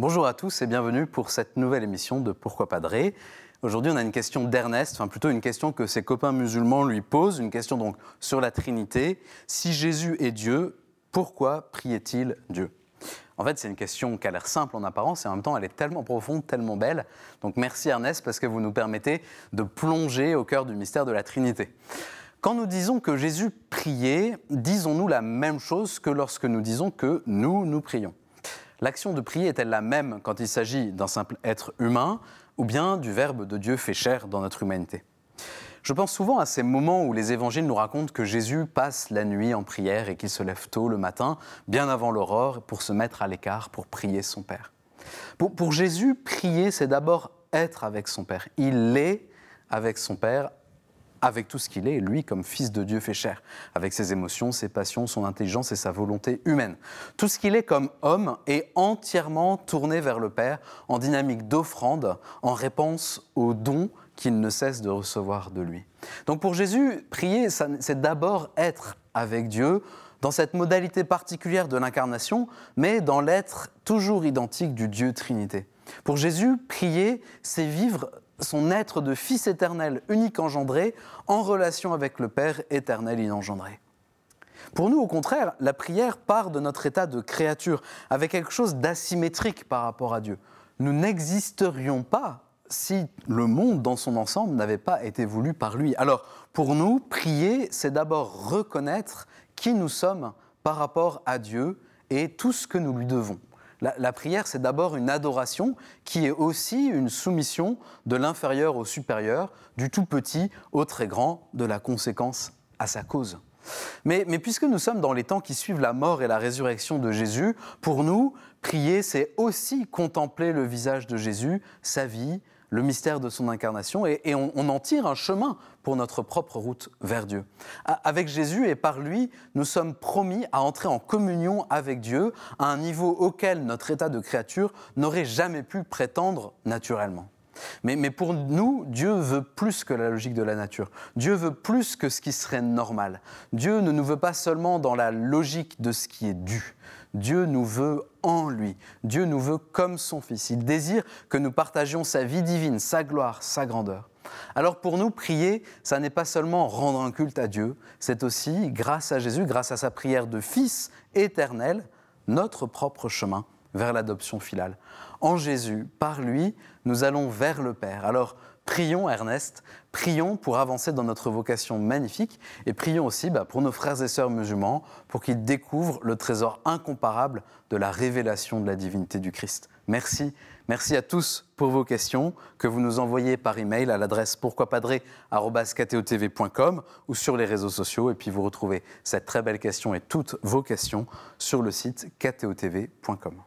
Bonjour à tous et bienvenue pour cette nouvelle émission de Pourquoi Padré. Aujourd'hui, on a une question d'Ernest, enfin plutôt une question que ses copains musulmans lui posent, une question donc sur la Trinité. Si Jésus est Dieu, pourquoi priait-il Dieu? En fait, c'est une question qui a l'air simple en apparence et en même temps, elle est tellement profonde, tellement belle. Donc merci Ernest parce que vous nous permettez de plonger au cœur du mystère de la Trinité. Quand nous disons que Jésus priait, disons-nous la même chose que lorsque nous disons que nous, nous prions L'action de prier est-elle la même quand il s'agit d'un simple être humain ou bien du Verbe de Dieu fait chair dans notre humanité? Je pense souvent à ces moments où les évangiles nous racontent que Jésus passe la nuit en prière et qu'il se lève tôt le matin, bien avant l'aurore, pour se mettre à l'écart, pour prier son Père. Pour, pour Jésus, prier, c'est d'abord être avec son Père. Il est avec son Père avec tout ce qu'il est, lui comme fils de Dieu fait chair, avec ses émotions, ses passions, son intelligence et sa volonté humaine. Tout ce qu'il est comme homme est entièrement tourné vers le Père en dynamique d'offrande, en réponse aux dons qu'il ne cesse de recevoir de lui. Donc pour Jésus, prier, c'est d'abord être avec Dieu dans cette modalité particulière de l'incarnation, mais dans l'être toujours identique du Dieu Trinité. Pour Jésus, prier, c'est vivre son être de Fils éternel, unique engendré, en relation avec le Père éternel inengendré. Pour nous, au contraire, la prière part de notre état de créature, avec quelque chose d'asymétrique par rapport à Dieu. Nous n'existerions pas si le monde dans son ensemble n'avait pas été voulu par lui. Alors, pour nous, prier, c'est d'abord reconnaître qui nous sommes par rapport à Dieu et tout ce que nous lui devons. La, prière, c'est d'abord une adoration qui est aussi une soumission de l'inférieur au supérieur, du tout petit au très grand, de la conséquence à sa cause. Mais, puisque nous sommes dans les temps qui suivent la mort et la résurrection de Jésus, pour nous, prier, c'est aussi contempler le visage de Jésus, sa vie, le mystère de son incarnation et, on, en tire un chemin pour notre propre route vers Dieu. Avec Jésus et par lui, nous sommes promis à entrer en communion avec Dieu à un niveau auquel notre état de créature n'aurait jamais pu prétendre naturellement. Mais, pour nous, Dieu veut plus que la logique de la nature. Dieu veut plus que ce qui serait normal. Dieu ne nous veut pas seulement dans la logique de ce qui est dû. Dieu nous veut en lui. Dieu nous veut comme son Fils. Il désire que nous partagions sa vie divine, sa gloire, sa grandeur. Alors pour nous, prier, ça n'est pas seulement rendre un culte à Dieu, c'est aussi, grâce à Jésus, grâce à sa prière de Fils éternel, notre propre chemin vers l'adoption finale. En Jésus, par lui, nous allons vers le Père. Alors Prions, Ernest, prions pour avancer dans notre vocation magnifique et prions aussi bah, pour nos frères et sœurs musulmans pour qu'ils découvrent le trésor incomparable de la révélation de la divinité du Christ. Merci. Merci à tous pour vos questions que vous nous envoyez par email à l'adresse pourquoipadré.com ou sur les réseaux sociaux. Et puis vous retrouvez cette très belle question et toutes vos questions sur le site ktotv.com.